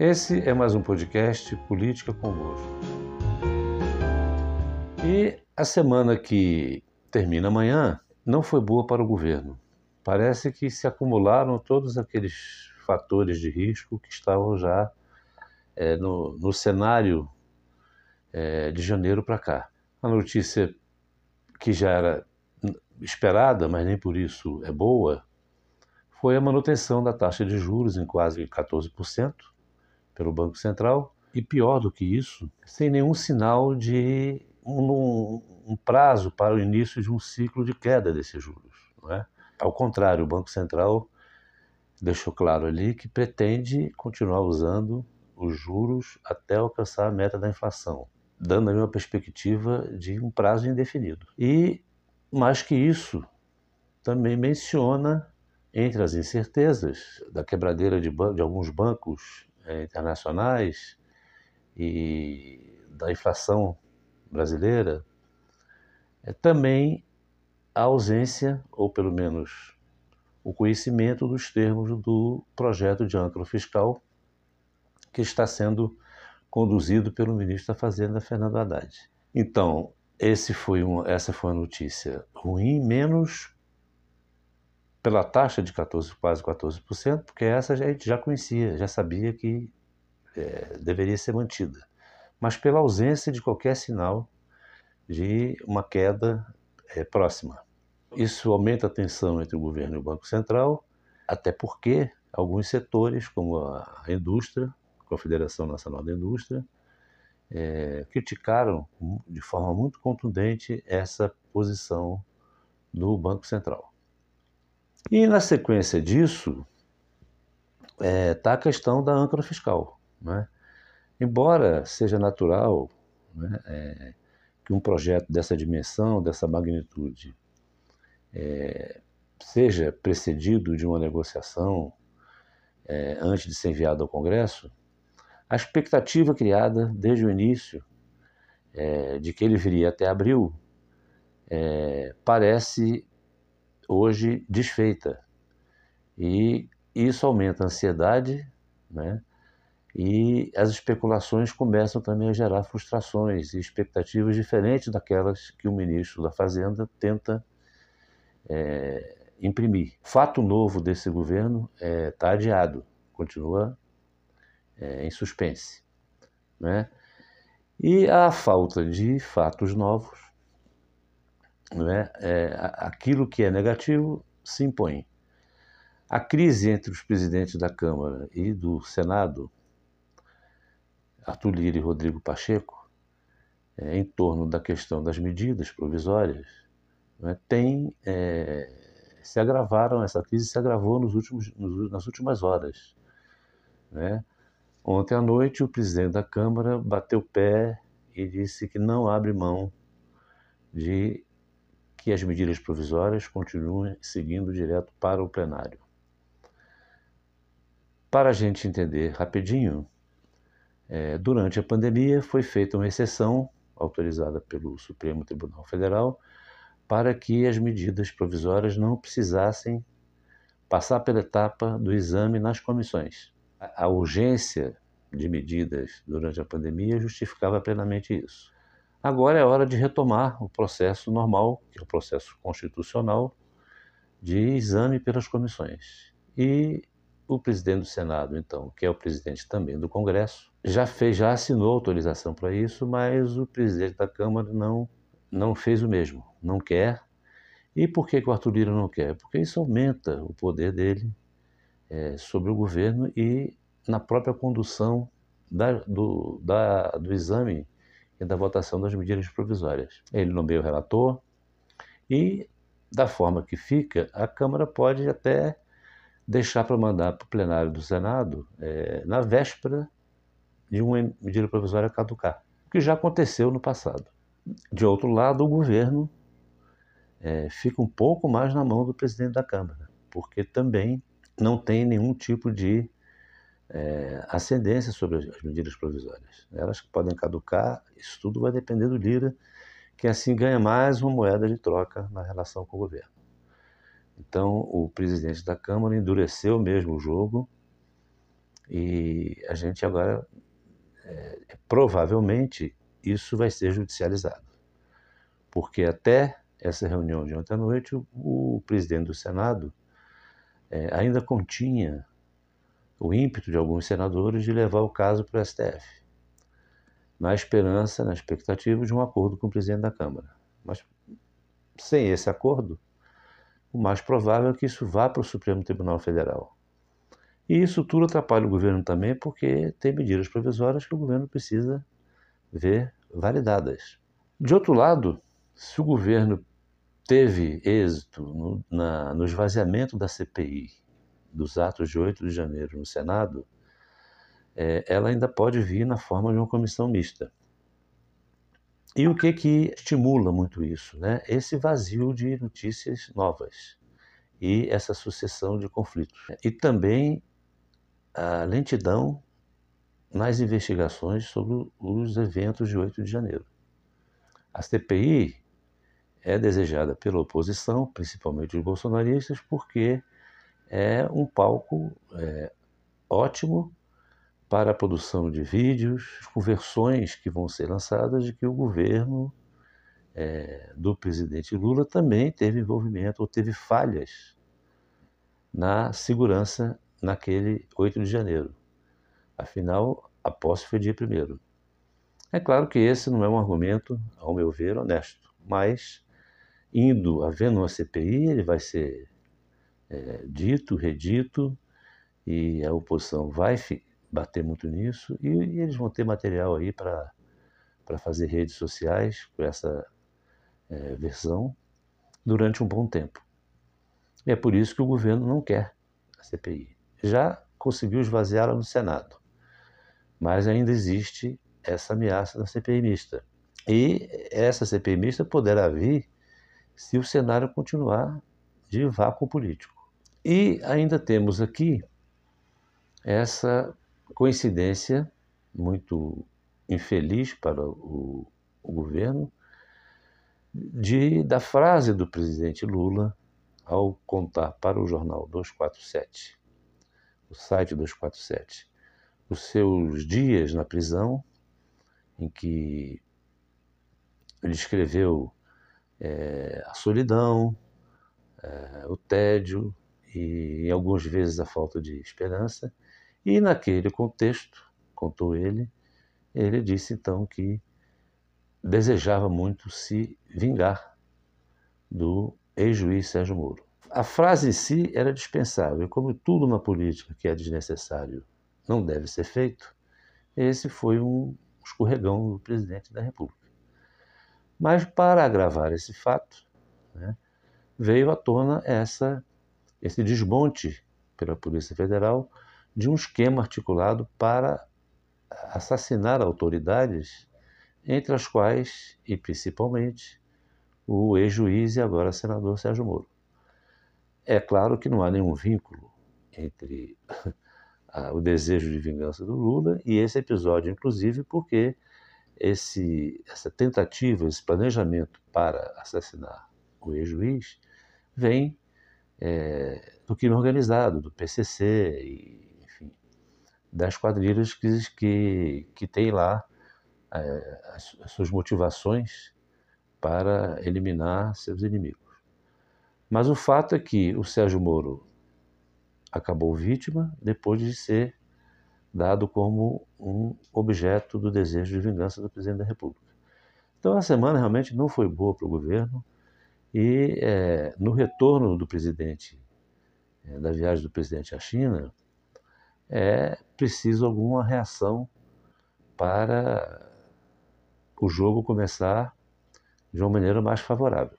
Esse é mais um podcast Política Convosco. E a semana que termina amanhã não foi boa para o governo. Parece que se acumularam todos aqueles fatores de risco que estavam já é, no, no, cenário é, de janeiro para cá. A notícia que já era esperada, mas nem por isso é boa, foi a manutenção da taxa de juros em quase 14% pelo Banco Central e pior do que isso, sem nenhum sinal de um, um prazo para o início de um ciclo de queda desses juros. É? Ao contrário, o Banco Central deixou claro ali que pretende continuar usando os juros até alcançar a meta da inflação, dando aí uma perspectiva de um prazo indefinido. E mais que isso, também menciona entre as incertezas da quebradeira de, de alguns bancos internacionais e da inflação brasileira, é também a ausência, ou pelo menos o conhecimento dos termos do projeto de âncora fiscal que está sendo conduzido pelo ministro da Fazenda, Fernando Haddad. Então, esse foi essa foi uma notícia ruim, menos pela taxa de 14, quase 14%, porque essa a gente já conhecia, já sabia que é, deveria ser mantida, mas pela ausência de qualquer sinal de uma queda é, próxima. Isso aumenta a tensão entre o governo e o Banco Central, até porque alguns setores, como a indústria, a Confederação Nacional da Indústria, é, criticaram de forma muito contundente essa posição do Banco Central. E na sequência disso está é, tá a questão da âncora fiscal. Né? Embora seja natural né, é, que um projeto dessa dimensão, dessa magnitude, é, seja precedido de uma negociação é, antes de ser enviado ao Congresso, a expectativa criada desde o início é, de que ele viria até abril é, parece hoje desfeita. E isso aumenta a ansiedade, né? E as especulações começam também a gerar frustrações e expectativas diferentes daquelas que o ministro da Fazenda tenta é, imprimir. Fato novo desse governo está é, tá adiado, continua é, em suspense. Né? E a falta de fatos novos, né? é, aquilo que é negativo se impõe. A crise entre os presidentes da Câmara e do Senado, Arthur Lira e Rodrigo Pacheco, é, em torno da questão das medidas provisórias, né, tem, é, se agravaram, essa crise se agravou nos últimos, nos, nas últimas horas. Né? Ontem à noite, o presidente da Câmara bateu pé e disse que não abre mão de que as medidas provisórias continuem seguindo direto para o plenário. Para a gente entender rapidinho, é, durante a pandemia foi feita uma exceção autorizada pelo Supremo Tribunal Federal para que as medidas provisórias não precisassem passar pela etapa do exame nas comissões a urgência de medidas durante a pandemia justificava plenamente isso. Agora é hora de retomar o processo normal, que é o processo constitucional, de exame pelas comissões. E o presidente do Senado, então, que é o presidente também do Congresso, já fez, já assinou autorização para isso, mas o presidente da Câmara não não fez o mesmo, não quer. E por que, que o Arthur Lira não quer? Porque isso aumenta o poder dele é, sobre o governo e na própria condução da, do, da, do exame e da votação das medidas provisórias. Ele nomeia o relator e, da forma que fica, a Câmara pode até deixar para mandar para o plenário do Senado é, na véspera de uma medida provisória caducar, o que já aconteceu no passado. De outro lado, o governo é, fica um pouco mais na mão do presidente da Câmara, porque também não tem nenhum tipo de é, ascendência sobre as medidas provisórias. Elas podem caducar, isso tudo vai depender do Lira, que assim ganha mais uma moeda de troca na relação com o governo. Então, o presidente da Câmara endureceu mesmo o jogo E a gente agora, é, provavelmente, isso vai ser judicializado. Porque até essa reunião de ontem à noite, o, o presidente do Senado é, ainda continha o ímpeto de alguns senadores de levar o caso para o STF, na esperança, na expectativa de um acordo com o presidente da Câmara. Mas sem esse acordo, o mais provável é que isso vá para o Supremo Tribunal Federal. E isso tudo atrapalha o governo também, porque tem medidas provisórias que o governo precisa ver validadas. De outro lado, se o governo teve êxito no, na, no esvaziamento da CPI dos atos de 8 de janeiro no Senado, é, ela ainda pode vir na forma de uma comissão mista. E o que que estimula muito isso? Né? Esse vazio de notícias novas e essa sucessão de conflitos. E também a lentidão nas investigações sobre os eventos de 8 de janeiro. A CPI é desejada pela oposição, principalmente os bolsonaristas, porque é um palco é, ótimo para a produção de vídeos, com versões que vão ser lançadas de que o governo é, do presidente Lula também teve envolvimento ou teve falhas na segurança naquele 8 de janeiro. Afinal, a posse foi dia 1 É claro que esse não é um argumento, ao meu ver, honesto, mas indo, havendo uma CPI, ele vai ser é, dito, redito, e a oposição vai bater muito nisso, e, e eles vão ter material aí para fazer redes sociais com essa é, versão durante um bom tempo. E é por isso que o governo não quer a CPI já conseguiu esvaziá-la no Senado. Mas ainda existe essa ameaça da CPI mista. E essa CPI mista poderá vir se o cenário continuar de vácuo político. E ainda temos aqui essa coincidência muito infeliz para o, o governo de, da frase do presidente Lula ao contar para o jornal 247 o site 247, os seus dias na prisão, em que ele escreveu é, a solidão, é, o tédio e, algumas vezes, a falta de esperança. E naquele contexto, contou ele, ele disse então que desejava muito se vingar do ex-juiz Sérgio Moro. A frase em si era dispensável, como tudo na política que é desnecessário não deve ser feito, esse foi um escorregão do presidente da República. Mas para agravar esse fato, né, veio à tona essa, esse desmonte pela Polícia Federal de um esquema articulado para assassinar autoridades, entre as quais, e principalmente, o ex-juiz e agora senador Sérgio Moro. É claro que não há nenhum vínculo entre o desejo de vingança do Lula e esse episódio, inclusive porque esse, essa tentativa, esse planejamento para assassinar o ex-juiz vem é, do crime organizado, do PCC, e, enfim, das quadrilhas que, que, que tem lá é, as, as suas motivações para eliminar seus inimigos. Mas o fato é que o Sérgio Moro acabou vítima depois de ser dado como um objeto do desejo de vingança do presidente da República. Então a semana realmente não foi boa para o governo e é, no retorno do presidente, é, da viagem do presidente à China, é preciso alguma reação para o jogo começar de uma maneira mais favorável.